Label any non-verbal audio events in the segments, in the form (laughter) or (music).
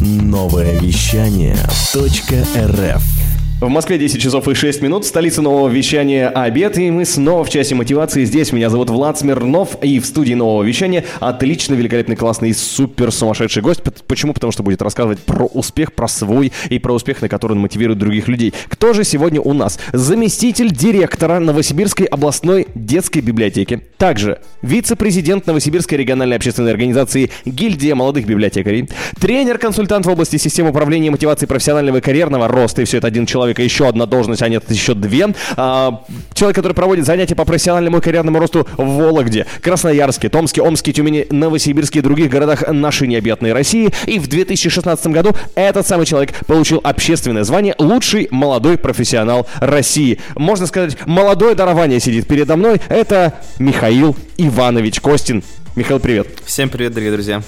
Новое вещание .рф В Москве 10 часов и 6 минут, столица нового вещания «Обед», и мы снова в часе мотивации. Здесь меня зовут Влад Смирнов, и в студии нового вещания отличный, великолепный, классный, супер сумасшедший гость. Почему? Потому что будет рассказывать про успех, про свой и про успех, на который он мотивирует других людей. Кто же сегодня у нас? Заместитель директора Новосибирской областной детской библиотеки. Также вице-президент Новосибирской региональной общественной организации «Гильдия молодых библиотекарей», тренер-консультант в области системы управления и мотивации профессионального и карьерного роста, и все это один человек, и еще одна должность, а нет, еще две. А, человек, который проводит занятия по профессиональному и карьерному росту в Вологде, Красноярске, Томске, Омске, Тюмени, Новосибирске и других городах нашей необъятной России. И в 2016 году этот самый человек получил общественное звание «Лучший молодой профессионал России». Можно сказать, молодое дарование сидит передо мной. Это Михаил Иванович Костин. Михаил, привет. Всем привет, дорогие друзья.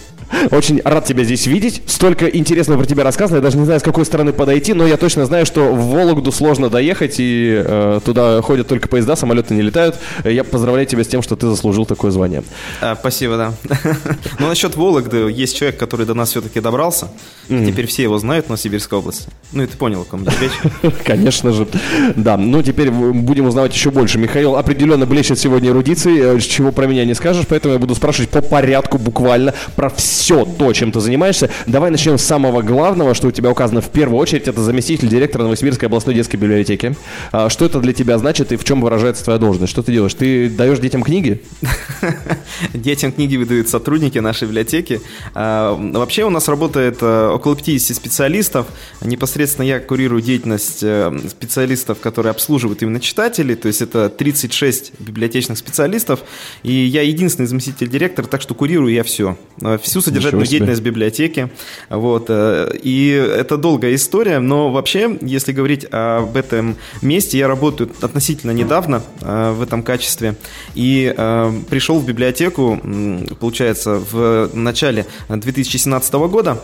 Очень рад тебя здесь видеть. Столько интересного про тебя рассказано. Я даже не знаю, с какой стороны подойти, но я точно знаю, что в Вологду сложно доехать, и э, туда ходят только поезда, самолеты не летают. Я поздравляю тебя с тем, что ты заслужил такое звание. А, спасибо, да. (laughs) Ну, насчет Вологды, есть человек, который до нас все-таки добрался. Теперь все его знают в Новосибирской области. Ну, и ты понял, о ком идет речь. (laughs) Конечно же. Да, ну теперь будем узнавать еще больше. Михаил определенно блещет сегодня эрудицией, э, чего про меня не скажешь, поэтому я буду спрашивать по порядку буквально про все то, чем ты занимаешься. Давай начнем с самого главного, что у тебя указано в первую очередь. Это заместитель директора Новосибирской областной детской библиотеки. А, Что это для тебя значит и в чем выражается твоя должность? Что ты делаешь? Ты даешь детям книги? (laughs) Детям книги выдают сотрудники нашей библиотеки. А, Вообще у нас работает э, около 50 специалистов. Непосредственно я курирую деятельность э, специалистов, которые обслуживают именно читателей. То есть это 36 библиотечных специалистов. И я единственный заместитель директора, так что курирую я все. Э, Всю содержательную деятельность библиотеки. Вот. э, И это долгая история, но вообще, если говорить об этом месте, я работаю относительно недавно э, в этом качестве. И пришел в библиотеку, получается, в начале 2017 года.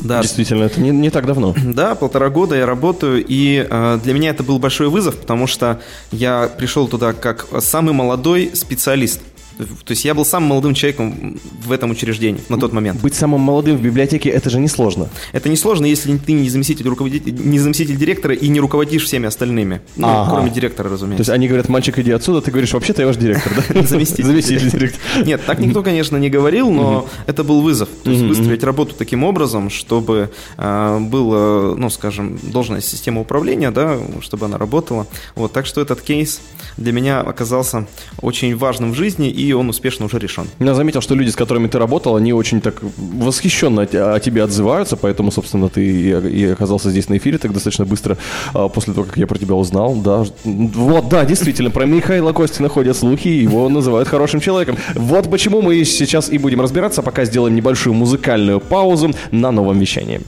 Да, Действительно, это не, не так давно. (laughs) да, полтора года я работаю, и э, для меня это был большой вызов, потому что я пришел туда как самый молодой специалист. То есть я был самым молодым человеком в этом учреждении на тот момент. Быть самым молодым в библиотеке это же несложно. Это несложно, если ты не заместитель, руководитель, не заместитель директора и не руководишь всеми остальными. Ну, Ага. кроме директора, То разумеется. есть они говорят, мальчик, иди отсюда, ты говоришь, вообще-то я ваш директор, да? (laughs) Заместитель. Заместитель директора. Нет, так никто, конечно, не говорил, но это был вызов. То есть выстроить работу таким образом, чтобы э, было, ну, скажем, должная система управления, да, чтобы она работала. Вот, так что этот кейс для меня оказался очень важным в жизни, и он успешно уже решен. Я заметил, что люди, с которыми ты работал, они очень так восхищенно о те- о тебе отзываются, поэтому, собственно, ты и и оказался здесь на эфире так достаточно быстро а, после того, как я про тебя узнал. Да, вот, да, действительно, про Михаила Костина ходят слухи, и его называют хорошим человеком. Вот почему мы сейчас и будем разбираться, пока сделаем небольшую музыкальную паузу на новом вещании.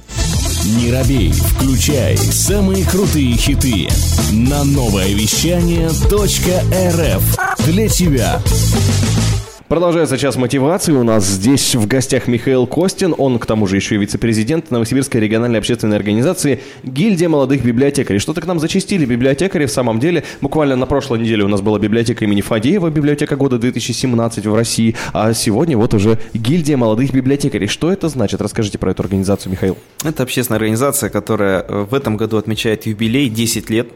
Не робей, включай самые крутые хиты на новое вещание .рф для тебя. Продолжается час мотивации. У нас здесь в гостях Михаил Костин. Он, к тому же, еще и вице-президент Новосибирской региональной общественной организации «Гильдия молодых библиотекарей». Что-то к нам зачастили библиотекари в самом деле. Буквально на прошлой неделе у нас была библиотека имени Фадеева, библиотека года 2017 в России. А сегодня вот уже «Гильдия молодых библиотекарей». Что это значит? Расскажите про эту организацию, Михаил. Это общественная организация, которая в этом году отмечает юбилей 10 лет.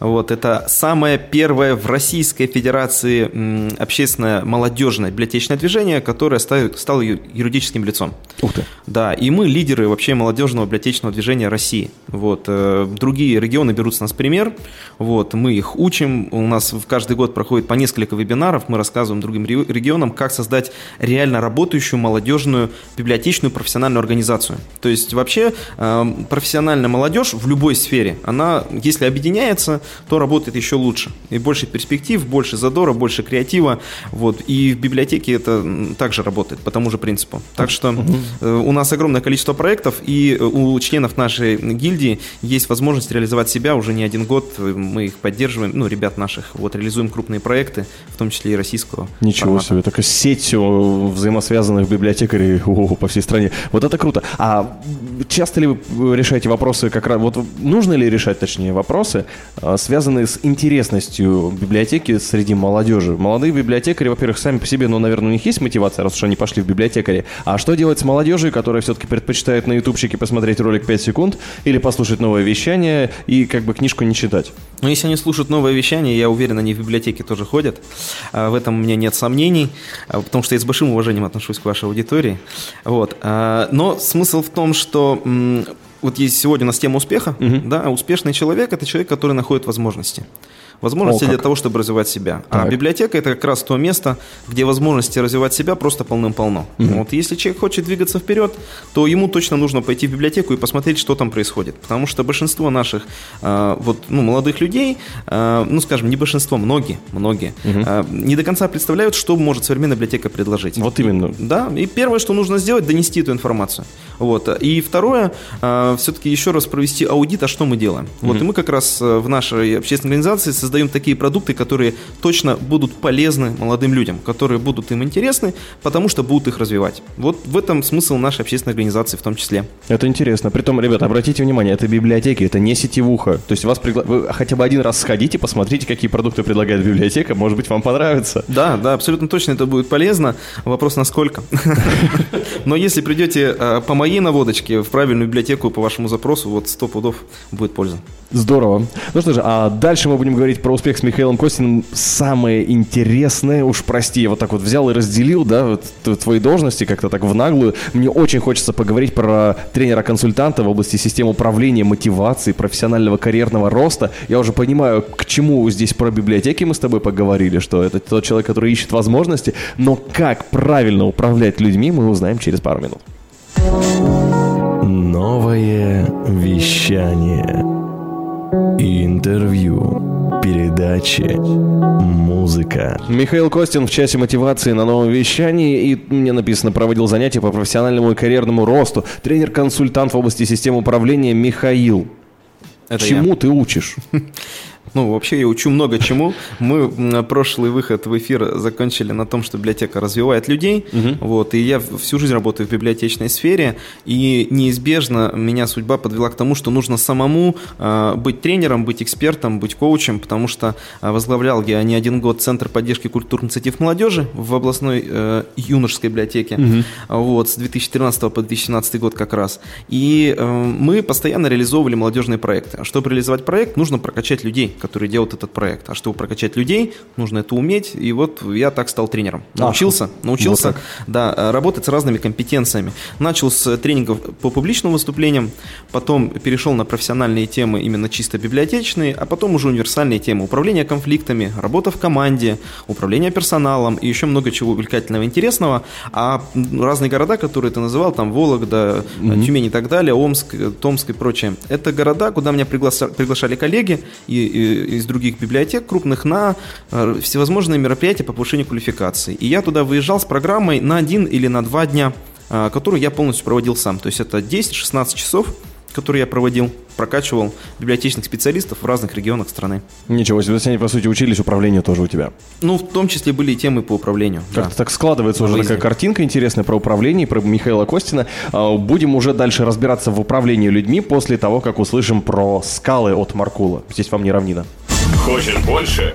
Вот, это самое первое в Российской Федерации м, общественное молодежное библиотечное движение, которое ста- стало юридическим лицом. Ух ты. Да, и мы лидеры вообще молодежного библиотечного движения России. Вот, э, другие регионы берут с нас пример, вот, мы их учим, у нас в каждый год проходит по несколько вебинаров, мы рассказываем другим ре- регионам, как создать реально работающую молодежную библиотечную профессиональную организацию. То есть вообще э, профессиональная молодежь в любой сфере, она, если объединяется, то работает еще лучше. И больше перспектив, больше задора, больше креатива. Вот. И в библиотеке это м, также работает по тому же принципу. Так что э, у нас огромное количество проектов, и э, у членов нашей гильдии есть возможность реализовать себя уже не один год. Мы их поддерживаем, ну, ребят наших, вот, реализуем крупные проекты, в том числе и российского Ничего формата. себе, такая сеть взаимосвязанных библиотекарей (laughs) о, по всей стране. Вот это круто. А часто ли вы решаете вопросы, как раз, вот нужно ли решать, точнее, вопросы, связанные с интересностью библиотеки среди молодежи? Молодые библиотекари, во-первых, сами по себе но, наверное, у них есть мотивация, раз уж они пошли в библиотекари. А что делать с молодежью, которая все-таки предпочитает на ютубчике посмотреть ролик 5 секунд или послушать новое вещание и как бы книжку не читать? Ну, если они слушают новое вещание, я уверен, они в библиотеке тоже ходят. А, в этом у меня нет сомнений, а, потому что я с большим уважением отношусь к вашей аудитории. Вот. А, но смысл в том, что вот есть сегодня у нас тема успеха, угу. да, успешный человек – это человек, который находит возможности возможности О, для того, чтобы развивать себя. А так. А библиотека это как раз то место, где возможности развивать себя просто полным-полно. Угу. Вот если человек хочет двигаться вперед, то ему точно нужно пойти в библиотеку и посмотреть, что там происходит. Потому что большинство наших э, вот, ну, молодых людей, э, ну скажем, не большинство, многие, многие, угу. э, не до конца представляют, что может современная библиотека предложить. Вот именно. Да, и первое, что нужно сделать, донести эту информацию. Вот. И второе, э, все-таки еще раз провести аудит, а что мы делаем. Угу. Вот и мы как раз в нашей общественной организации создаем такие продукты, которые точно будут полезны молодым людям, которые будут им интересны, потому что будут их развивать. Вот в этом смысл нашей общественной организации в том числе. Это интересно. Притом, ребята, обратите внимание, это библиотеки, это не сетевуха. То есть вас пригла... вы хотя бы один раз сходите, посмотрите, какие продукты предлагает библиотека, может быть, вам понравится. Да, да, абсолютно точно это будет полезно. Вопрос, насколько. (laughs) Но если придете э, по моей наводочке в правильную библиотеку по вашему запросу, вот сто пудов будет польза. Здорово. Ну что же, а дальше мы будем говорить про успех с Михаилом Костиным. Самое интересное, уж прости, я вот так вот взял и разделил, да, вот твои должности как-то так в наглую. Мне очень хочется поговорить про тренера-консультанта в области систем управления, мотивации, профессионального карьерного роста. Я уже понимаю, к чему здесь про библиотеки мы с тобой поговорили, что это тот человек, который ищет возможности, но как правильно управлять людьми, мы узнаем через пару минут. Новое вещание. Интервью, передачи, музыка. Михаил Костин в часе мотивации на новом вещании. И мне написано, проводил занятия по профессиональному и карьерному росту. Тренер-консультант в области систем управления Михаил. Это Чему я. ты учишь? (laughs) Ну, вообще я учу много чему. Мы прошлый выход в эфир закончили на том, что библиотека развивает людей. Угу. Вот, и я всю жизнь работаю в библиотечной сфере. И неизбежно меня судьба подвела к тому, что нужно самому э, быть тренером, быть экспертом, быть коучем, потому что э, возглавлял я не один год Центр поддержки культурных инициатив молодежи в областной э, юношеской библиотеке. Угу. Вот, с 2013 по 2017 год как раз. И э, мы постоянно реализовывали молодежные проекты. А чтобы реализовать проект, нужно прокачать людей которые делают этот проект. А чтобы прокачать людей, нужно это уметь. И вот я так стал тренером. Научился, Ах, научился вот да, э, работать с разными компетенциями. Начал с тренингов по публичным выступлениям, потом перешел на профессиональные темы, именно чисто библиотечные, а потом уже универсальные темы. Управление конфликтами, работа в команде, управление персоналом и еще много чего увлекательного, интересного. А разные города, которые ты называл, там Вологда, mm Тюмень и так далее, Омск, Томск и прочее, это города, куда меня приглашали коллеги и, и из других библиотек крупных на э, всевозможные мероприятия по повышению квалификации. И я туда выезжал с программой на один или на два дня, э, которую я полностью проводил сам. То есть это 10-16 часов который я проводил, прокачивал библиотечных специалистов в разных регионах страны. Ничего себе, они, по сути, учились управлению тоже у тебя. Ну, в том числе были и темы по управлению. Как-то да. так складывается уже такая картинка интересная про управление, про Михаила Костина. А, будем уже дальше разбираться в управлении людьми после того, как услышим про скалы от Маркула. Здесь вам не равнина. Хочешь больше?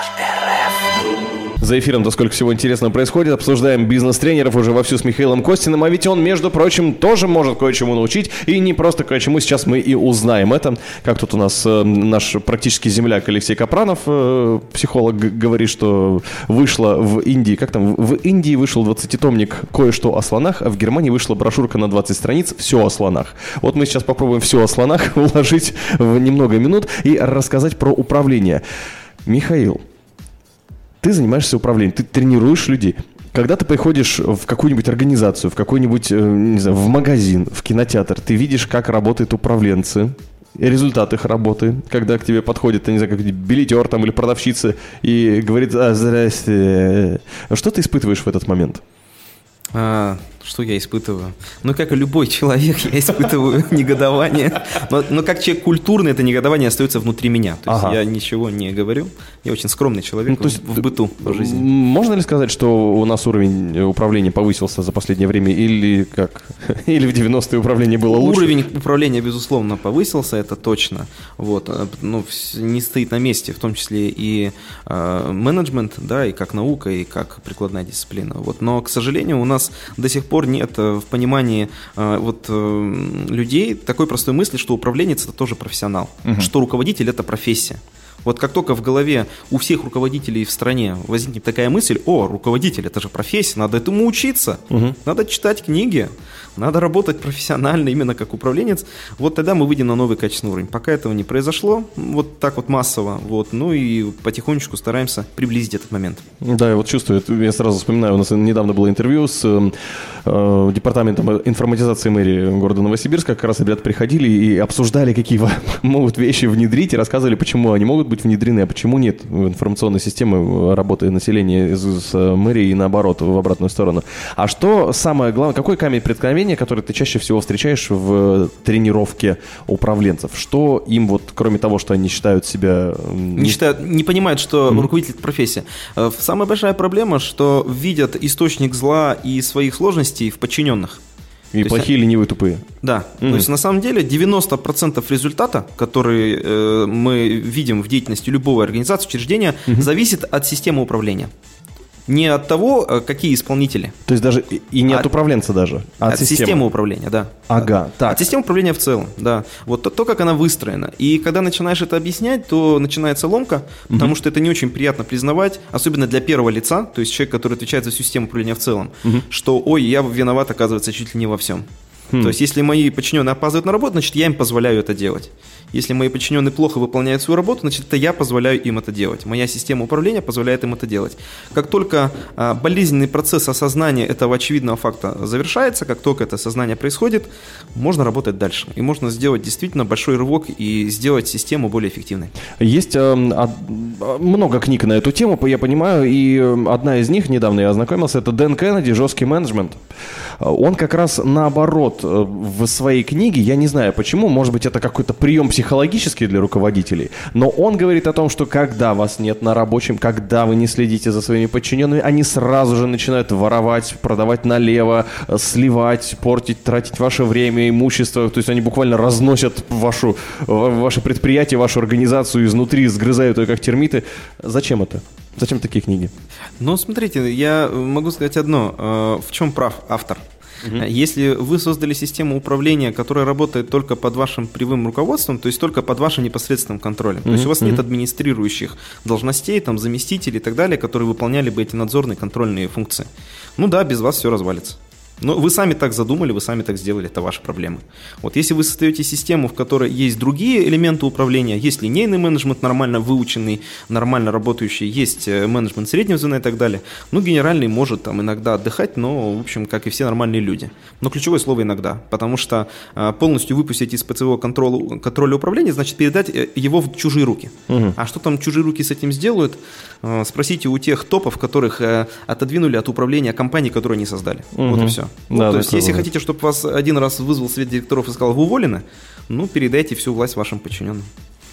За эфиром-то сколько всего интересного происходит. Обсуждаем бизнес-тренеров уже вовсю с Михаилом Костиным. А ведь он, между прочим, тоже может кое-чему научить. И не просто кое-чему. Сейчас мы и узнаем это. Как тут у нас э, наш практически земляк Алексей Капранов, э, психолог, говорит, что вышло в Индии, как там, в Индии вышел 20-томник «Кое-что о слонах», а в Германии вышла брошюрка на 20 страниц «Все о слонах». Вот мы сейчас попробуем все о слонах (laughs) уложить в немного минут и рассказать про управление. Михаил, ты занимаешься управлением, ты тренируешь людей. Когда ты приходишь в какую-нибудь организацию, в какой-нибудь, э, не знаю, в магазин, в кинотеатр, ты видишь, как работают управленцы, результат их работы, когда к тебе подходит, не знаю, как билетер там или продавщица и говорит, а, здрасте. Что ты испытываешь в этот момент? А, Что я испытываю? Ну, как и любой человек, я испытываю (laughs) негодование. Но, но как человек культурный, это негодование остается внутри меня. То есть Ага. я ничего не говорю. Я очень скромный человек Ну, то есть в, в быту, в жизни. Можно ли сказать, что у нас уровень управления повысился за последнее время, или как? (laughs) Или в 90-е управление было лучше? Уровень управления, безусловно, повысился, это точно. Вот, э, ну, вс- не стоит на месте, в том числе и э, менеджмент, да, и как наука, и как прикладная дисциплина. Вот. Но, к сожалению, у нас до сих пор нет э, в понимании э, вот, э, людей такой простой мысли, что управленец это тоже профессионал, что руководитель это профессия. Вот как только в голове у всех руководителей в стране возникнет такая мысль, о, руководитель, это же профессия, надо этому учиться, надо читать книги, надо работать профессионально именно как управленец, вот тогда мы выйдем на новый качественный уровень. Пока этого не произошло, вот так вот массово, вот, ну и потихонечку стараемся приблизить этот момент. Да, я вот чувствую, я сразу вспоминаю, у нас недавно было интервью с э, э, департаментом информатизации мэрии города Новосибирска, как раз ребята приходили и обсуждали, какие (laughs) могут вещи внедрить, и рассказывали, почему они могут быть внедрены, а почему нет в информационной системы работы населения с, с мэрией и наоборот, в обратную сторону. А что самое главное, какой камень преткновения, который ты чаще всего встречаешь в тренировке управленцев? Что им вот, кроме того, что они считают себя... Не, считают, не понимают, что руководитель это профессия. Э, Самая большая проблема, что видят источник зла и своих сложностей в подчиненных. И То есть плохие, ленивые, тупые. Да, Мгм. то есть на самом деле 90% результата, который э, мы видим в деятельности любой организации, учреждения, зависит от системы управления. Не от того, э, какие исполнители, То есть даже и- не от От- управленца даже, а от, системы. управления, да. Ага, так. От системы управления в целом, да. Вот то, то, как она выстроена. И когда начинаешь это объяснять, то начинается ломка, потому что это не очень приятно признавать, особенно для первого лица, то есть человек, который отвечает за всю систему управления в целом, что, ой, я виноват, оказывается, чуть ли не во всем. То есть, если мои подчиненные опаздывают на работу, значит, я им позволяю это делать. Если мои подчиненные плохо выполняют свою работу, значит, это я позволяю им это делать. Моя система управления позволяет им это делать. Как только а, болезненный процесс осознания этого очевидного факта завершается, как только это осознание происходит, можно работать дальше. И можно сделать действительно большой рывок и сделать систему более эффективной. Есть од- много книг на эту тему, я понимаю, и эм, одна из них, недавно я ознакомился, это Дэн Кеннеди «Жесткий менеджмент». Э, Он как раз наоборот э, в своей книге, я не знаю почему, может быть это какой-то прием психологический для руководителей, но он говорит о том, что когда вас нет на рабочем, когда вы не следите за своими подчиненными, они сразу же начинают воровать, продавать налево, э, сливать, портить, тратить ваше время, имущество, то есть они буквально разносят вашу, ва- ваше предприятие, вашу организацию изнутри, сгрызают ее как термиты. Зачем это? Зачем такие книги? Ну, смотрите, я могу сказать одно. Э, В чем прав автор? Э, Если вы создали систему управления, которая работает только под вашим прямым руководством, то есть только под вашим непосредственным контролем, то есть у вас нет администрирующих должностей, там, заместителей и так далее, которые выполняли бы эти надзорные контрольные функции, ну да, без вас все развалится. Но вы сами так задумали, вы сами так сделали, это ваша проблема. Вот если вы создаете систему, в которой есть другие элементы управления, есть линейный менеджмент нормально выученный, нормально работающий, есть э, менеджмент среднего звена и так далее, ну, генеральный может там иногда отдыхать, но, в общем, как и все нормальные люди. Но ключевое слово «иногда», потому что э, полностью выпустить из ПЦО контроля, контроля управления, значит передать э, его в чужие руки. А что там чужие руки с этим сделают, спросите у тех топов, которых э, отодвинули от управления компаний, которые они создали. Вот и все. Да, то да, есть, если круто. хотите, чтобы вас один раз вызвал совет директоров и сказал, вы уволены, ну, передайте всю власть вашим подчиненным.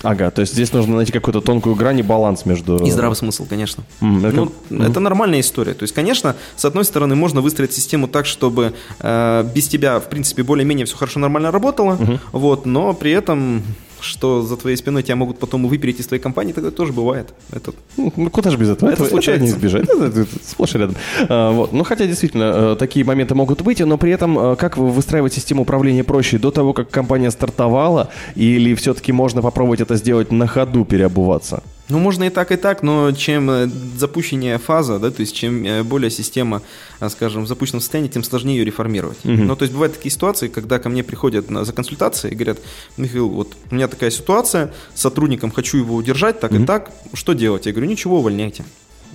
Ага, то есть здесь нужно найти какую-то тонкую грань и баланс между... И здравый смысл, конечно. М, это Ну, как- это нормальная история. То есть, конечно, с одной стороны, можно выстроить систему так, чтобы э, без тебя, в принципе, более-менее все хорошо, нормально работало, вот, но при этом, что за твоей спиной тебя могут потом выпереть из твоей компании, тогда тоже бывает. Это Ну, ну, куда же без этого? Это Это, случается. не избежать. Это, это- это сплошь и рядом. А, вот. Ну, хотя, действительно, э, такие моменты могут быть, но при этом, э, как вы выстраивать систему управления проще? До того, как компания стартовала, или все-таки можно попробовать это сделать на ходу, переобуваться? Ну, можно и так, и так, но чем э, запущеннее фаза, да, то есть чем э, более система, а, скажем, в запущенном состоянии, тем сложнее ее реформировать. Ну, то есть бывают такие ситуации, когда ко мне приходят на, за консультацией и говорят, Михаил, вот у меня такая ситуация, с сотрудником хочу его удержать, так и так, что делать? Я говорю, ничего, увольняйте.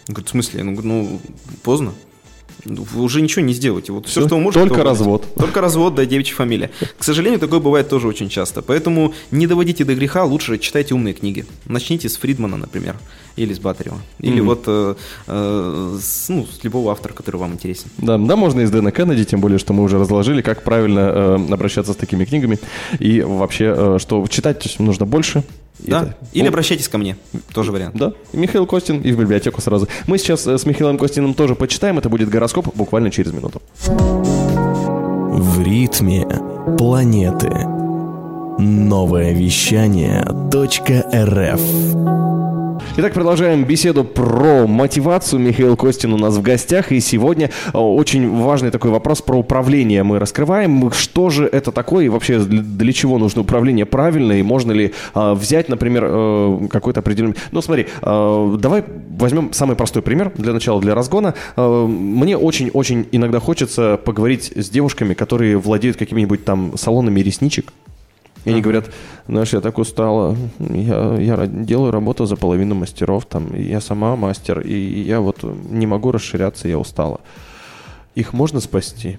Он говорит, в смысле? Говорю, ну, поздно. Вы уже ничего не сделаете. Вот все, Всё, что вы можете... только развод. Только развод, да, девичья фамилия. К сожалению, такое бывает тоже очень часто. Поэтому не доводите до греха, лучше читайте умные книги. Начните с Фридмана, например, или с Батарева. Или вот э, э, с, ну, с любого автора, который вам интересен. Да, да, можно из Дэна Кеннеди, тем более, что мы уже разложили, как правильно э, обращаться с такими книгами. И вообще, э, что читать нужно больше. Да? это- Или обращайтесь ко мне. Тоже вариант. Да, и Михаил Костин, и в библиотеку сразу. Мы сейчас э, с Михаилом Костиным тоже почитаем, это будет гороскоп буквально через минуту. В ритме планеты. Новое вещание .рф Итак, продолжаем беседу про мотивацию. Михаил Костин у нас в гостях. И сегодня э, очень важный такой вопрос про управление мы раскрываем. Что же это такое и вообще для, чего нужно управление правильно? И можно ли э, взять, например, э, какой-то определенный... Ну, смотри, э, давай возьмем самый простой пример для начала, для разгона. Мне очень-очень иногда хочется поговорить с девушками, которые владеют какими-нибудь там салонами ресничек. И они говорят, знаешь, я так устала, я, я делаю работу за половину мастеров, там, я сама мастер, и я вот не могу расширяться, я устала. Их можно спасти?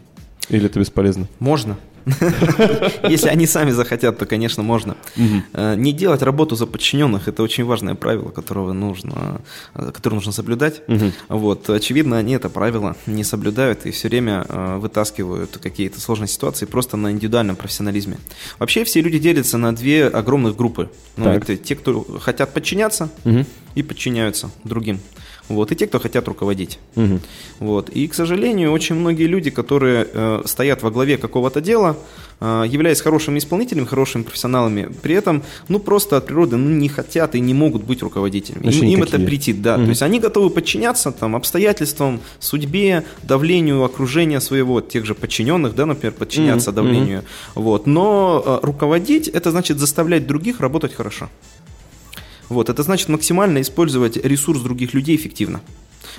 Или это бесполезно? Можно. (laughs) Если они сами захотят, то, конечно, можно. Э, Не делать работу за подчиненных – это очень важное правило, которого нужно, э, которое нужно соблюдать. Вот. Очевидно, они это правило не соблюдают и все время э, вытаскивают какие-то сложные ситуации просто на индивидуальном профессионализме. Вообще все люди делятся на две огромных группы. Ну, это те, кто хотят подчиняться и подчиняются другим. Вот, и те, кто хотят руководить. Мгм. Вот. И, к сожалению, очень многие люди, которые э, стоят во главе какого-то дела, э, являясь хорошими исполнителями, хорошими профессионалами, при этом, ну, просто от природы ну, не хотят и не могут быть руководителями. Им, им это претит, да. То есть они готовы подчиняться там, обстоятельствам, судьбе, давлению окружения своего, тех же подчиненных, да, например, подчиняться Мгм. давлению. Вот. Но э, руководить – это значит заставлять других работать хорошо. Вот, это значит максимально использовать ресурс других людей эффективно.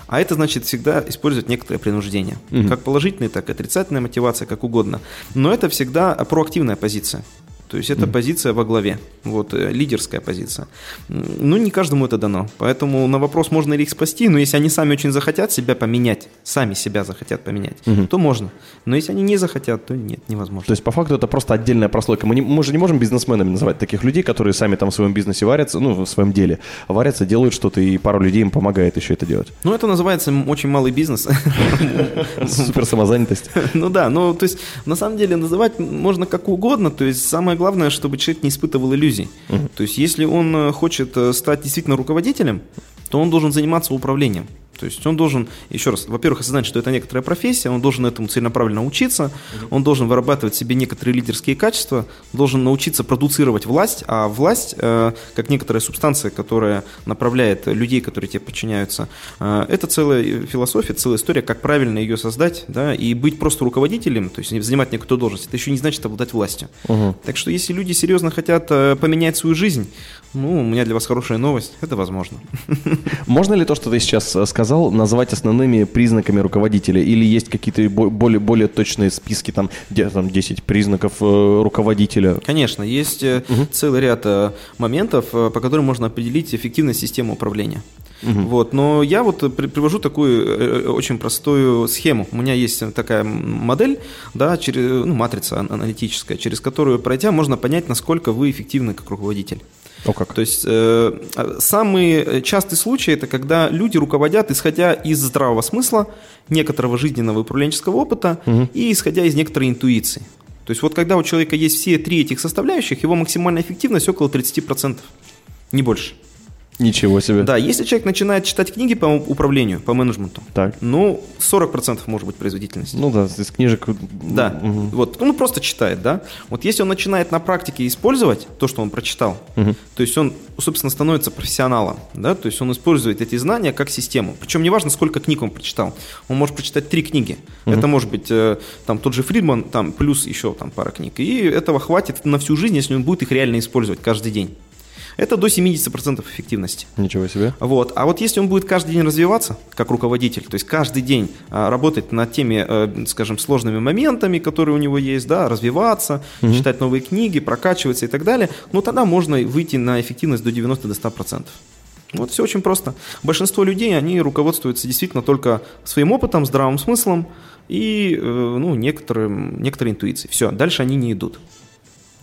А это значит всегда использовать некоторое принуждение. Как положительная, так и отрицательная мотивация, как угодно. Но это всегда проактивная позиция. То есть это позиция во главе, вот, э, лидерская позиция. Ну, не каждому это дано. Поэтому на вопрос, можно ли их спасти, но если они сами очень захотят себя поменять, сами себя захотят поменять, то можно. Но если они не захотят, то нет, невозможно. То есть, по факту, это просто отдельная прослойка. Мы, не- мы же не можем бизнесменами называть таких людей, которые сами там в своем бизнесе варятся, ну, в своем деле, варятся, делают что-то, и пару людей им помогает еще это делать. Ну, это называется очень малый бизнес. Супер самозанятость. Ну да, ну то есть на самом деле называть можно как угодно, то есть самое главное, чтобы человек не испытывал иллюзий. То есть если он э, хочет э, стать действительно руководителем, то он должен заниматься управлением. То есть он должен, еще раз, во-первых, осознать, что это некоторая профессия, он должен этому целенаправленно учиться, он должен вырабатывать себе некоторые лидерские качества, должен научиться продуцировать власть, а власть, э, как некоторая субстанция, которая направляет людей, которые тебе подчиняются, э, это целая философия, целая история, как правильно ее создать, да, и быть просто руководителем, то есть занимать некую должность, это еще не значит обладать властью. Так что если люди серьезно хотят э, поменять свою жизнь, ну, у меня для вас хорошая новость, это возможно. Можно ли то, что ты сейчас э, сказал, назвать основными признаками руководителя? Или есть какие-то бо- более, более точные списки, там, где, там 10 признаков э, руководителя? Конечно, есть э, целый ряд э, моментов, э, по которым можно определить эффективность системы управления. Вот, но я вот при- привожу такую э, очень простую схему. У меня есть такая модель, да, через, ну, матрица ан- аналитическая, через которую пройдя можно понять, насколько вы эффективны как руководитель. О, как? То есть э, а, самый частый случай это когда люди руководят, исходя из здравого смысла, некоторого жизненного и управленческого опыта и исходя из некоторой интуиции. То есть вот когда у человека есть все три этих составляющих, его максимальная эффективность около 30%, не больше. Ничего себе. Да, если человек начинает читать книги по управлению, по менеджменту, Так. ну 40% может быть производительность. Ну да, из книжек... Да, Мгм. вот, ну просто читает, да. Вот если он начинает на практике использовать то, что он прочитал, то есть он, собственно, становится профессионалом, да, то есть он использует эти знания как систему. Причем неважно, сколько книг он прочитал. Он может прочитать три книги. Это может быть э, там тот же Фридман, там плюс еще там пара книг. И этого хватит на всю жизнь, если он будет их реально использовать каждый день. Это до 70% эффективности. Ничего себе. Вот. А вот если он будет каждый день развиваться как руководитель, то есть каждый день а, работать над теми, э, скажем, сложными моментами, которые у него есть, да, развиваться, читать новые книги, прокачиваться и так далее, ну тогда можно выйти на эффективность до 90-100%. Вот все очень просто. Большинство людей, они руководствуются действительно только своим опытом, здравым смыслом и э, ну, некоторым, некоторой интуицией. Все, дальше они не идут.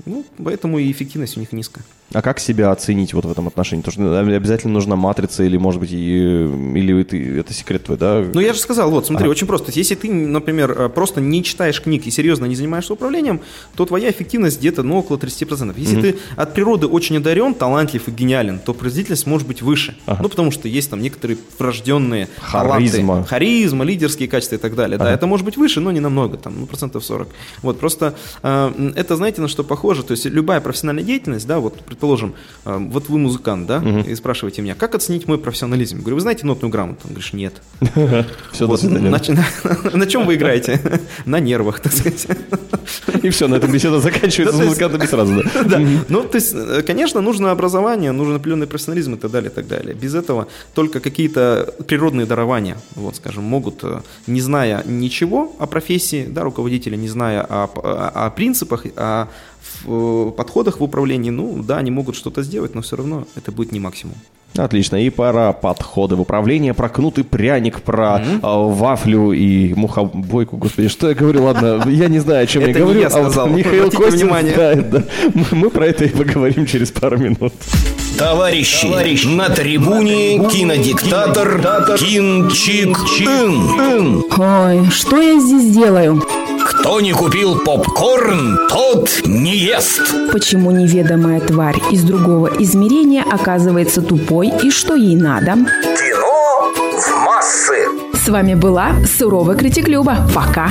Ну, поэтому и эффективность у них низкая. А как себя оценить вот в этом отношении? Потому что обязательно нужна матрица или, может быть, и, или это, это секрет твой, да? Ну, я же сказал, вот, смотри, ага. очень просто. Если ты, например, э, просто не читаешь книг и серьезно не занимаешься управлением, то твоя эффективность где-то, ну, около 30%. Если угу. ты от природы очень одарен, талантлив и гениален, то производительность может быть выше. Ага. Ну, потому что есть там некоторые врожденные харизма. таланты. Харизма, лидерские качества и так далее. Ага. Да, это может быть выше, но не намного, там, ну, процентов 40. Вот, просто э, это, знаете, на что похоже? То есть любая профессиональная деятельность, да, вот, предположим, э, вот вы музыкант, да, угу. и спрашиваете меня, как оценить мой профессионализм? Говорю, вы знаете нотную грамоту? Он говорит, нет. (laughs) Все, до свидания. (laughs) На чем вы играете? (laughs) На нервах, так сказать. И все, на этом беседа заканчивается с музыкантами сразу. Да. Ну, то есть, э, конечно, нужно образование, нужен определенный профессионализм и так далее, и так далее. Без этого только какие-то природные дарования, вот, скажем, могут, э, не зная ничего о профессии, да, руководителя, не зная о, о, о принципах, о в подходах в управлении, ну да, они могут что-то сделать, но все равно это будет не максимум. Отлично. И про подходы в управлении, про кнутый пряник, про mm-hmm. э, вафлю и мухобойку. Господи, что я говорю? Ладно, я не знаю, о чем я говорю. А вот Михаил Костин. Да. Мы про это и поговорим через пару минут. Товарищи, Товарищи на трибуне кинодиктатор Кин Чик Ин. Ой, что я здесь делаю? Кто не купил попкорн, тот не ест. Почему неведомая тварь из другого измерения оказывается тупой и что ей надо? Кино в массы. С вами была Суровая Критик Люба. Пока.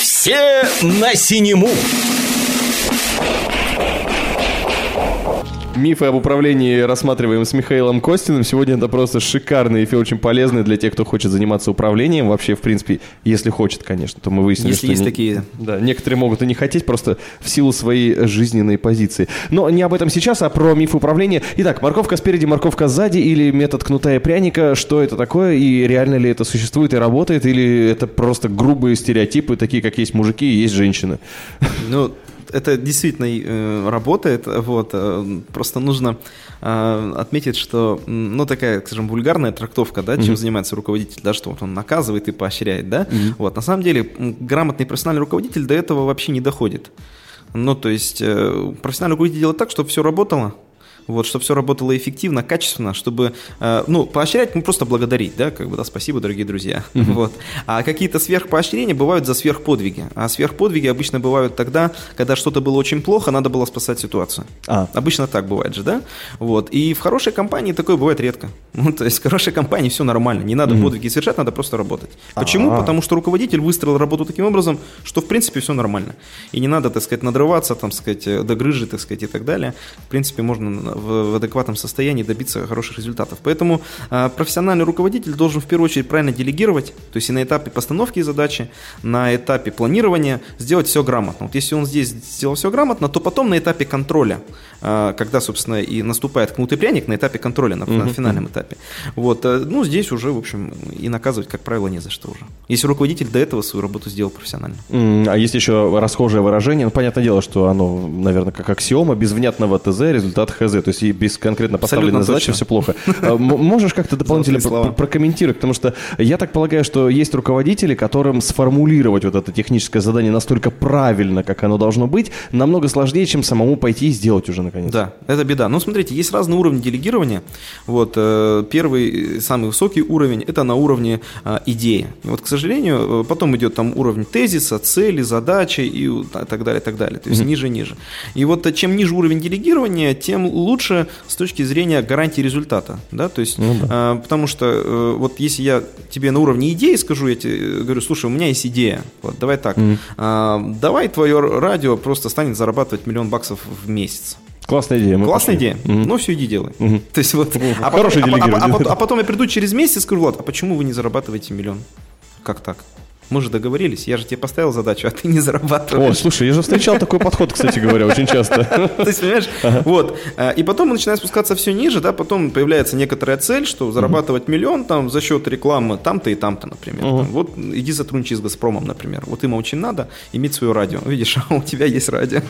Все на синему. Мифы об управлении рассматриваем с Михаилом Костиным. Сегодня это просто шикарный эфир, очень полезный для тех, кто хочет заниматься управлением. Вообще, в принципе, если хочет, конечно, то мы выяснили, если что... есть не, такие. Да, некоторые могут и не хотеть, просто в силу своей жизненной позиции. Но не об этом сейчас, а про миф управления. Итак, морковка спереди, морковка сзади или метод кнута и пряника. Что это такое и реально ли это существует и работает? Или это просто грубые стереотипы, такие, как есть мужики и есть женщины? Ну, это действительно э, работает. Вот, э, просто нужно э, отметить, что, ну, такая, скажем, вульгарная трактовка, да, чем mm-hmm. занимается руководитель, да, что вот он наказывает и поощряет, да. Mm-hmm. Вот, на самом деле, грамотный профессиональный руководитель до этого вообще не доходит. Ну, то есть, профессиональный руководитель делает так, чтобы все работало, вот, чтобы все работало эффективно, качественно, чтобы, э, ну, поощрять, ну, просто благодарить, да, как бы, да, спасибо, дорогие друзья, mm-hmm. вот. А какие-то сверхпоощрения бывают за сверхподвиги, а сверхподвиги обычно бывают тогда, когда что-то было очень плохо, надо было спасать ситуацию. А. Обычно так бывает же, да, вот. И в хорошей компании такое бывает редко. (laughs) Ну, то есть в хорошей компании все нормально, не надо mm-hmm. подвиги совершать, надо просто работать. Почему? А-а-а. Потому что руководитель выстроил работу таким образом, что, в принципе, все нормально. И не надо, так сказать, надрываться, там, сказать, до грыжи, так сказать, и так далее. В принципе, можно в, в адекватном состоянии добиться хороших результатов. Поэтому э, профессиональный руководитель должен в первую очередь правильно делегировать, то есть и на этапе постановки задачи, на этапе планирования сделать все грамотно. Вот если он здесь сделал все грамотно, то потом на этапе контроля, когда, собственно, и наступает кнут и пряник, на этапе контроля, на, на финальном этапе, вот, э, ну, здесь уже, в общем, и наказывать, как правило, не за что уже. Если руководитель до этого свою работу сделал профессионально. А есть еще расхожее выражение, ну, понятное дело, что оно, наверное, как аксиома, без внятного ТЗ результат ХЗ, то есть и без конкретно поставленной задачи все плохо. (laughs) А, можешь как-то дополнительно прокомментировать, потому что я так полагаю, что есть руководители, которым сформулировать вот это техническое задание настолько правильно, как оно должно быть, намного сложнее, чем самому пойти и сделать уже наконец. Да, это беда. Ну, смотрите, есть разные уровни делегирования. Вот э, первый, самый высокий уровень – это на уровне э, идеи. И вот, к сожалению, э, потом идет там уровень тезиса, цели, задачи и так далее, так далее. То есть mm-hmm. ниже, ниже. И вот чем ниже уровень делегирования, тем лучше с точки зрения гарантии результата, да, то есть, ну, да. Потому что вот если я тебе на уровне идеи скажу, я тебе говорю, слушай, у меня есть идея, вот, давай так, mm. давай твое радио просто станет зарабатывать миллион баксов в месяц. Классная идея. Классная идея. Mm-hmm. Ну, все, иди делай. Mm-hmm. То есть вот. А, Хороший а, а, а, а, а потом я приду через месяц и скажу, Влад, а почему вы не зарабатываете миллион? Как так? Мы же договорились, я же тебе поставил задачу, а ты не зарабатываешь. О, слушай, я же встречал такой подход, кстати говоря, очень часто. (laughs) То есть, понимаешь, вот. А, И потом мы начинаем спускаться все ниже, да, потом появляется некоторая цель, что зарабатывать миллион там за счет рекламы там-то и там-то, например. Вот иди сотрудничай с Газпромом, например. Вот им очень надо иметь свое радио. Видишь, (laughs) а у тебя есть радио.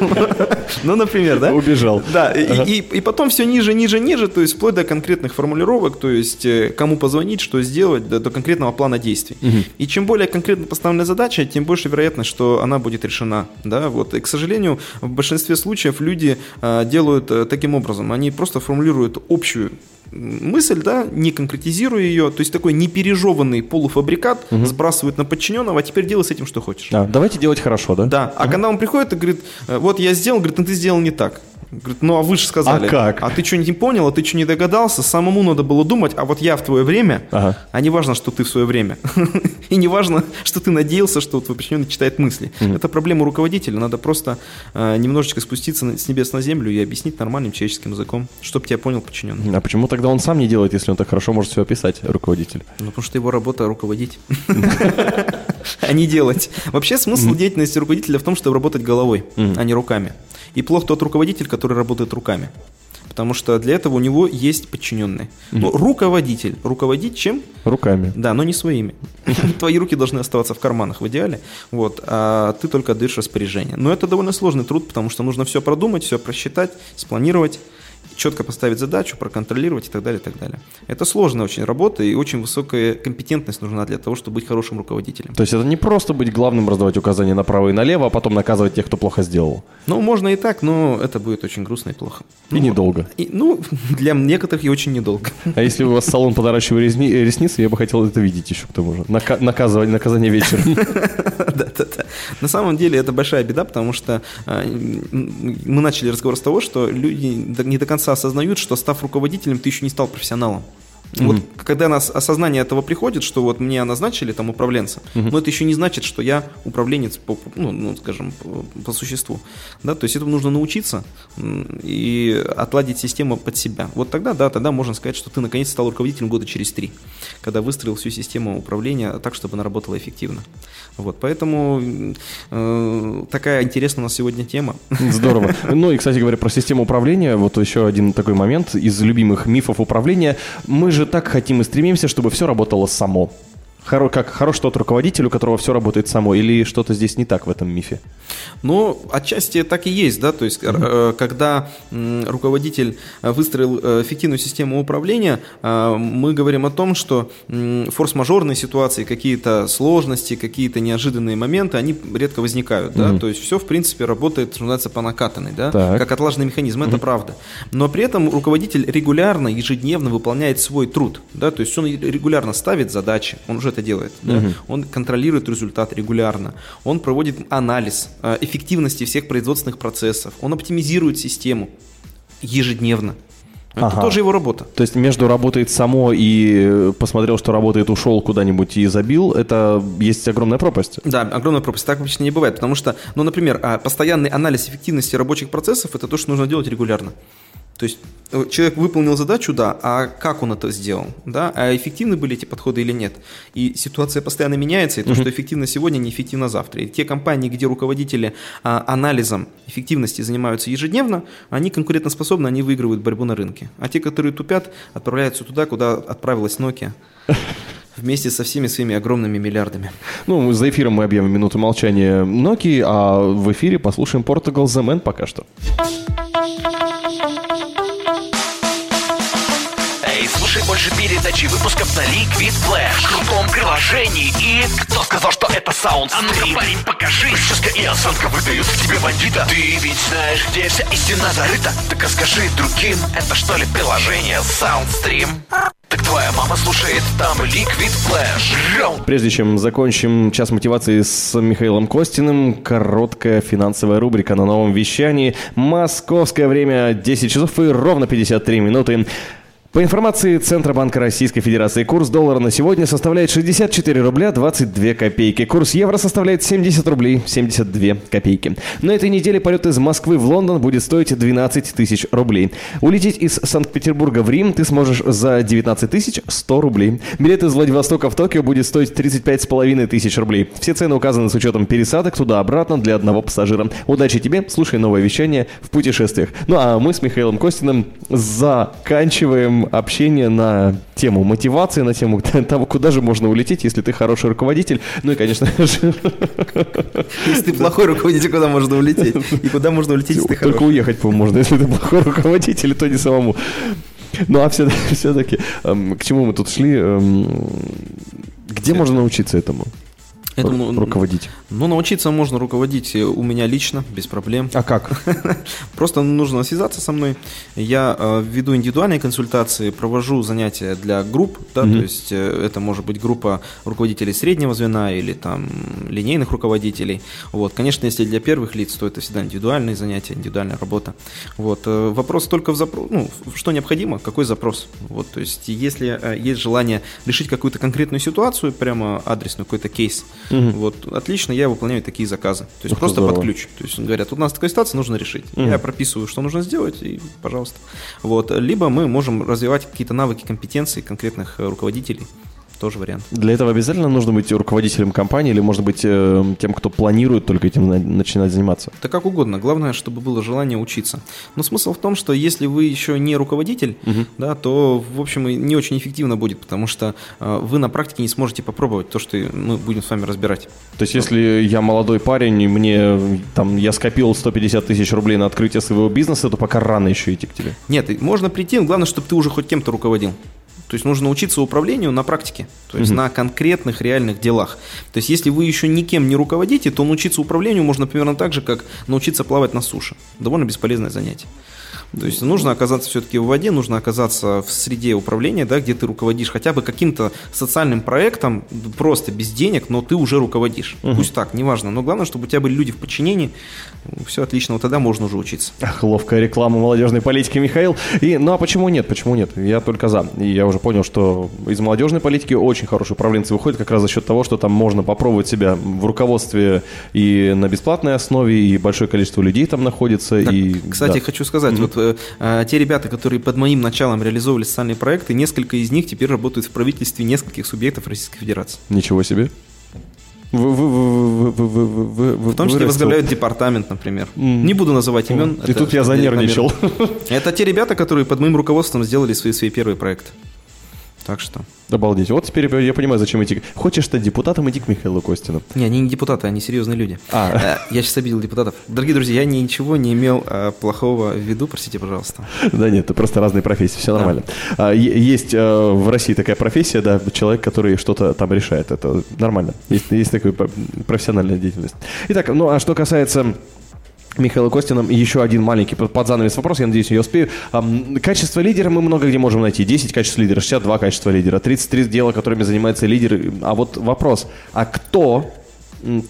(laughs) Ну, например, да? Убежал. Да, и, потом все ниже, ниже, ниже, то есть вплоть до конкретных формулировок, то есть э, кому позвонить, что сделать, до конкретного плана действий. И чем более конкретно поставленная задача, тем больше вероятность, что она будет решена. Да? Вот. И, к сожалению, в большинстве случаев люди э, делают э, таким образом. Они просто формулируют общую мысль, да, не конкретизируя ее, то есть такой непережеванный полуфабрикат сбрасывают на подчиненного, а теперь делай с этим, что хочешь. А, давайте делать хорошо, да? Да, а когда он приходит и говорит, э, вот я сделал, говорит, ну ты сделал не так. Говорит, ну а вы же сказали. А как? А ты что не понял, а ты что не догадался? Самому надо было думать, а вот я в твое время, Ага. а не важно, что ты в свое время. (laughs) И не важно, что ты надеялся, что твой подчиненный читает мысли. Это проблема руководителя. Надо просто э, немножечко спуститься на- с небес на землю и объяснить нормальным человеческим языком, чтобы тебя понял подчиненный. А почему тогда он сам не делает, если он так хорошо может все описать, руководитель? Ну, потому что его работа руководить, (laughs) а не делать. Вообще смысл деятельности руководителя в том, чтобы работать головой, а не руками. И плох тот руководитель, который работает руками. Потому что для этого у него есть подчиненные. Ну, руководитель. Руководить чем? Руками. Да, но не своими. (laughs) Твои руки должны оставаться в карманах в идеале, вот, а ты только отдаешь распоряжение. Но это довольно сложный труд, потому что нужно все продумать, все просчитать, спланировать, четко поставить задачу, проконтролировать и так далее, и так далее. Это сложная очень работа и очень высокая компетентность нужна для того, чтобы быть хорошим руководителем. То есть это не просто быть главным, раздавать указания направо и налево, а потом наказывать тех, кто плохо сделал. Ну, можно и так, но это будет очень грустно и плохо. И недолго. И, ну, (laughs) для некоторых и очень недолго. А если у вас салон по наращиванию э, ресниц, я бы хотел это видеть еще к тому же. Нака- наказывать, наказание вечером. (laughs) Да-да-да. На самом деле это большая беда, потому что м, мы начали разговор с того, что люди не до конца осознают, что став руководителем, ты еще не стал профессионалом. Вот когда нас осознание этого приходит, что вот мне назначили там управленца, но это еще не значит, что я управленец по, ну, ну, скажем, по, по существу. Да? То есть этому нужно научиться и отладить систему под себя. Вот тогда, да, тогда можно сказать, что ты наконец стал руководителем года через три, когда выстроил всю систему управления так, чтобы она работала эффективно. Вот, поэтому э, такая интересная у нас сегодня тема. (laughs) Здорово. Ну и, кстати говоря, про систему управления, вот еще один такой момент из любимых мифов управления. Мы же так хотим и стремимся, чтобы все работало само. Хоро- как хорош тот руководитель, у которого все работает само, или что-то здесь не так в этом мифе? Ну, отчасти так и есть, да, то есть, э, когда руководитель выстроил э, эффективную систему управления, э, мы говорим о том, что форс-мажорные ситуации, какие-то сложности, какие-то неожиданные моменты, они редко возникают, да, то есть все, в принципе, работает, что называется, по накатанной, да, Так. как отлаженный механизм, это правда. Но при этом руководитель регулярно, ежедневно выполняет свой труд, да, то есть он регулярно ставит задачи, он уже это делает, да, он контролирует результат регулярно, он проводит анализ э, эффективности всех производственных процессов, он оптимизирует систему ежедневно. Это Ага. тоже его работа. То есть между работает само и э, посмотрел, что работает, ушел куда-нибудь и забил, это есть огромная пропасть. Да, огромная пропасть. Так обычно не бывает, потому что, ну, например, а, постоянный анализ эффективности рабочих процессов – это то, что нужно делать регулярно. То есть э, человек выполнил задачу, да, а как он это сделал, да, а эффективны были эти подходы или нет. И ситуация постоянно меняется, и то, что эффективно сегодня, не эффективно завтра. И те компании, где руководители а, анализом эффективности занимаются ежедневно, они конкурентоспособны, они выигрывают борьбу на рынке. А те, которые тупят, отправляются туда, куда отправилась Nokia (laughs) вместе со всеми своими огромными миллиардами. Ну, за эфиром мы объявим минуту молчания Nokia, а в эфире послушаем Portugal The Man пока что. Эй, слушай больше передачи выпусков на Liquid Flash. В крутом приложении. И... Кто сказал, что это саунд А ну-ка, парень, покажи. Прическа и осанка выдают в тебе бандита. Ты ведь знаешь, где вся истина зарыта. Так расскажи другим, это что ли приложение Soundstream? Так твоя мама слушает там Liquid Flash. Прежде чем закончим час мотивации с Михаилом Костиным, короткая финансовая рубрика на новом вещании. Московское время. 10 часов и ровно 53 минуты. По информации Центробанка Российской Федерации, курс доллара на сегодня составляет 64 рубля 22 копейки. Курс евро составляет 70 рублей 72 копейки. На этой неделе полет из Москвы в Лондон будет стоить 12 тысяч рублей. Улететь из Санкт-Петербурга в Рим ты сможешь за 19 тысяч 100 рублей. Билет из Владивостока в Токио будет стоить 35 с половиной тысяч рублей. Все цены указаны с учетом пересадок туда-обратно для одного пассажира. Удачи тебе, слушай новое вещание в путешествиях. Ну а мы с Михаилом Костиным заканчиваем общение на тему мотивации, на тему (laughs) того, куда же можно улететь, если ты хороший руководитель. Ну и, конечно (laughs) же... Если ты плохой руководитель, куда можно улететь? И куда можно улететь, если ты Только хороший? уехать, по-моему, можно, если ты плохой руководитель, то не самому. Ну а все-таки, (laughs) все-таки к чему мы тут шли? Эм, Где можно научиться этому? Этому, ну, руководить. Ну, научиться можно руководить у меня лично, без проблем. А как? (laughs) Просто нужно связаться со мной. Я э, веду индивидуальные консультации, провожу занятия для групп, да, то есть э, это может быть группа руководителей среднего звена или там линейных руководителей. Вот, конечно, если для первых лиц, то это всегда индивидуальные занятия, индивидуальная работа. Вот, э, вопрос только в запрос, ну, что необходимо, какой запрос. Вот, то есть, если э, есть желание решить какую-то конкретную ситуацию, прямо адресную, какой-то кейс, вот, отлично, я выполняю такие заказы. То есть, Ух просто здорово. под ключ. То есть говорят, у нас такая ситуация, нужно решить. Я прописываю, что нужно сделать, и пожалуйста. Вот. Либо мы можем развивать какие-то навыки, компетенции конкретных э, руководителей. Тоже вариант. Для этого обязательно нужно быть руководителем компании или, может быть, э, тем, кто планирует только этим на- начинать заниматься? Да как угодно. Главное, чтобы было желание учиться. Но смысл в том, что если вы еще не руководитель, да, то, в общем, не очень эффективно будет, потому что э, вы на практике не сможете попробовать то, что мы будем с вами разбирать. То есть, если я молодой парень, и мне там я скопил 150 тысяч рублей на открытие своего бизнеса, то пока рано еще идти к тебе. Нет, можно прийти, но главное, чтобы ты уже хоть кем-то руководил. То есть нужно учиться управлению на практике, то есть на конкретных реальных делах. То есть если вы еще никем не руководите, то научиться управлению можно примерно так же, как научиться плавать на суше. Довольно бесполезное занятие. То есть нужно оказаться все-таки в воде, нужно оказаться в среде управления, да, где ты руководишь хотя бы каким-то социальным проектом, просто без денег, но ты уже руководишь. Пусть так, неважно. Но главное, чтобы у тебя были люди в подчинении. Все отлично, вот тогда можно уже учиться. Ах, ловкая реклама молодежной политики, Михаил. И, ну а почему нет? Почему нет? Я только за. И я уже понял, что из молодежной политики очень хорошие управленцы выходят как раз за счет того, что там можно попробовать себя в руководстве и на бесплатной основе, и большое количество людей там находится. и, Кстати, да. хочу сказать, вот э, э, те ребята, которые под моим началом реализовывали социальные проекты, несколько из них теперь работают в правительстве нескольких субъектов Российской Федерации. Ничего себе. Вы, вы, вы, вы, вы, вы, вы, вы В том числе вырастил. возглавляют департамент, например. Не буду называть имен. И тут я занервничал. (laughs) Это те ребята, которые под моим руководством сделали свои, свои первые проекты. Так что. Обалдеть. Вот теперь я понимаю, зачем идти. Хочешь стать депутатом, иди к Михаилу Костину. Не, они не депутаты, они серьезные люди. А. Э, Я сейчас обидел депутатов. Дорогие друзья, я ничего не имел э, плохого в виду, простите, пожалуйста. Да нет, это просто разные профессии, все нормально. А, е- Есть э, в России такая профессия, да, человек, который что-то там решает. Это нормально. Есть, есть такая профессиональная деятельность. Итак, ну а что касается Михаила Костина, еще один маленький под занавес вопрос, я надеюсь, я успею. Качество лидера мы много где можем найти. 10 качеств лидера, 62 качества лидера, 33 дела, которыми занимается лидер. А вот вопрос, а кто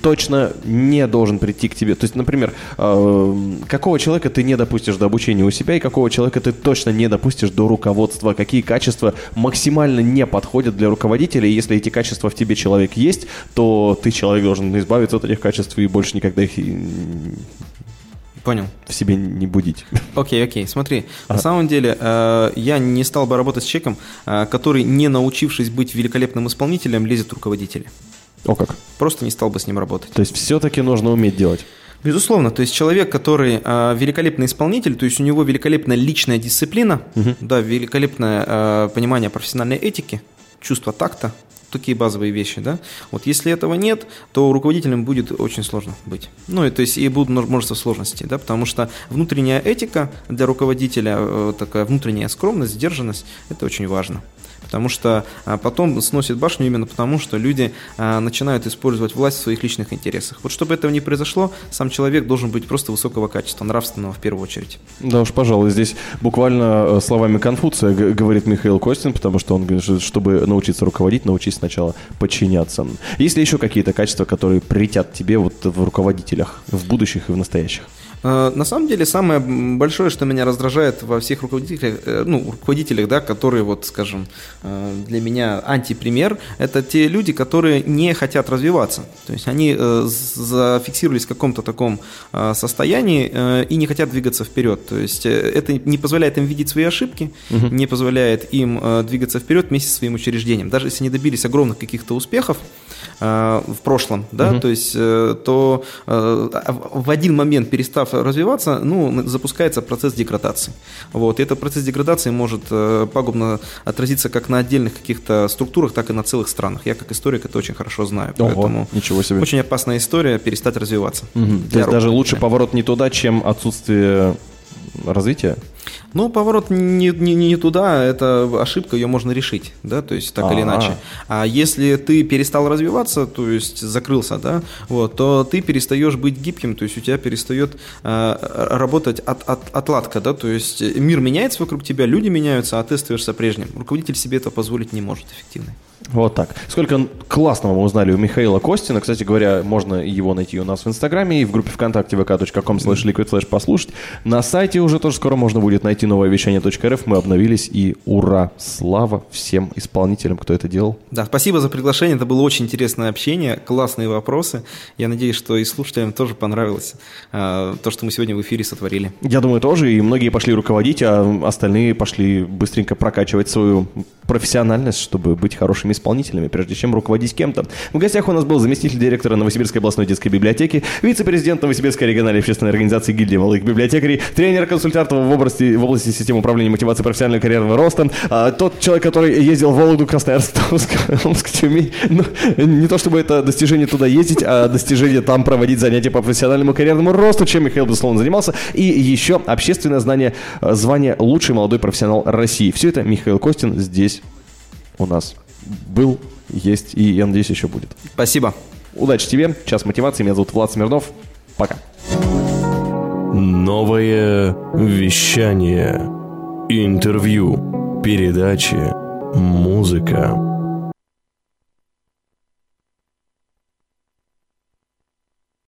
точно не должен прийти к тебе. То есть, например, э, какого человека ты не допустишь до обучения у себя и какого человека ты точно не допустишь до руководства, какие качества максимально не подходят для руководителя, и если эти качества в тебе человек есть, то ты человек должен избавиться от этих качеств и больше никогда их и Понял. в себе не будить. Окей, окей, смотри. На самом деле, э, я не стал бы работать с человеком, э, который, не научившись быть великолепным исполнителем, лезет в руководители. О как. Просто не стал бы с ним работать. То есть все-таки нужно уметь делать. Безусловно, то есть человек, который э, великолепный исполнитель, то есть у него великолепная личная дисциплина, да, великолепное э, понимание профессиональной этики, чувство такта, такие базовые вещи, да. Вот если этого нет, то руководителем будет очень сложно быть. Ну, и, то есть и будут множ- множество сложностей, да, потому что внутренняя этика для руководителя, э, такая внутренняя скромность, сдержанность, это очень важно. Потому что а, потом сносит башню именно потому, что люди а, начинают использовать власть в своих личных интересах. Вот чтобы этого не произошло, сам человек должен быть просто высокого качества, нравственного в первую очередь. Да уж, пожалуй, здесь буквально э, словами Конфуция говорит Михаил Костин, потому что он говорит, что чтобы научиться руководить, научись сначала подчиняться. Есть ли еще какие-то качества, которые притят тебе вот в руководителях, в будущих и в настоящих? Э, На самом деле, самое большое, что меня раздражает во всех руководителях, э, ну, руководителях, да, которые, вот, скажем, э, для меня антипример, это те люди, которые не хотят развиваться. То есть они зафиксировались в каком-то таком состоянии и не хотят двигаться вперед. То есть это не позволяет им видеть свои ошибки, не позволяет им двигаться вперед вместе со своим учреждением. Даже если они добились огромных каких-то успехов в прошлом, да, то есть, э, то э, в в один момент, перестав развиваться, ну, запускается процесс деградации. Вот. И этот процесс деградации может э, пагубно отразиться как на отдельных каких-то структурах, так и на целых странах. Я как историк это очень хорошо знаю. Ого, поэтому ничего себе. Очень опасная история перестать развиваться. Для То есть даже лучше поворот не туда, чем отсутствие развития? Ну, поворот не, не, не туда, это ошибка, ее можно решить, да, то есть так или А. иначе. А если ты перестал развиваться, то есть закрылся, да, вот, то ты перестаешь быть гибким, то есть у тебя перестает э, работать от, от, отладка, да, то есть мир меняется вокруг тебя, люди меняются, а ты остаешься прежним. Руководитель себе это позволить не может эффективно. Вот так. Сколько классного мы узнали у Михаила Костина. Кстати говоря, можно его найти у нас в Инстаграме и в группе ВКонтакте vk.com slash liquidflash послушать. На сайте уже тоже скоро можно будет найти новое вещание.рф. Мы обновились и ура! Слава всем исполнителям, кто это делал. Да, спасибо за приглашение, это было очень интересное общение, классные вопросы. Я надеюсь, что и слушателям тоже понравилось э, то, что мы сегодня в эфире сотворили. Я думаю, тоже. И многие пошли руководить, а остальные пошли быстренько прокачивать свою профессиональность, чтобы быть хорошими исполнителями, прежде чем руководить кем-то. В гостях у нас был заместитель директора Новосибирской областной детской библиотеки, вице-президент Новосибирской региональной общественной организации гильдии малых библиотекарей, тренер-консультант в области, в области системы управления мотивацией профессионального карьерного роста, а, тот человек, который ездил в Вологду, Красноярск, Томск, (laughs) Омск, Тюмень. Ну, не то чтобы это достижение туда ездить, а достижение там проводить занятия по профессиональному карьерному росту, чем Михаил, безусловно, занимался. И еще общественное знание, звание «Лучший молодой профессионал России». Все это Михаил Костин здесь у нас был, есть и, я надеюсь, еще будет. Спасибо. Удачи тебе, час мотивации, меня зовут Влад Смирнов. Пока. Новое вещание. Интервью. Передачи. Музыка.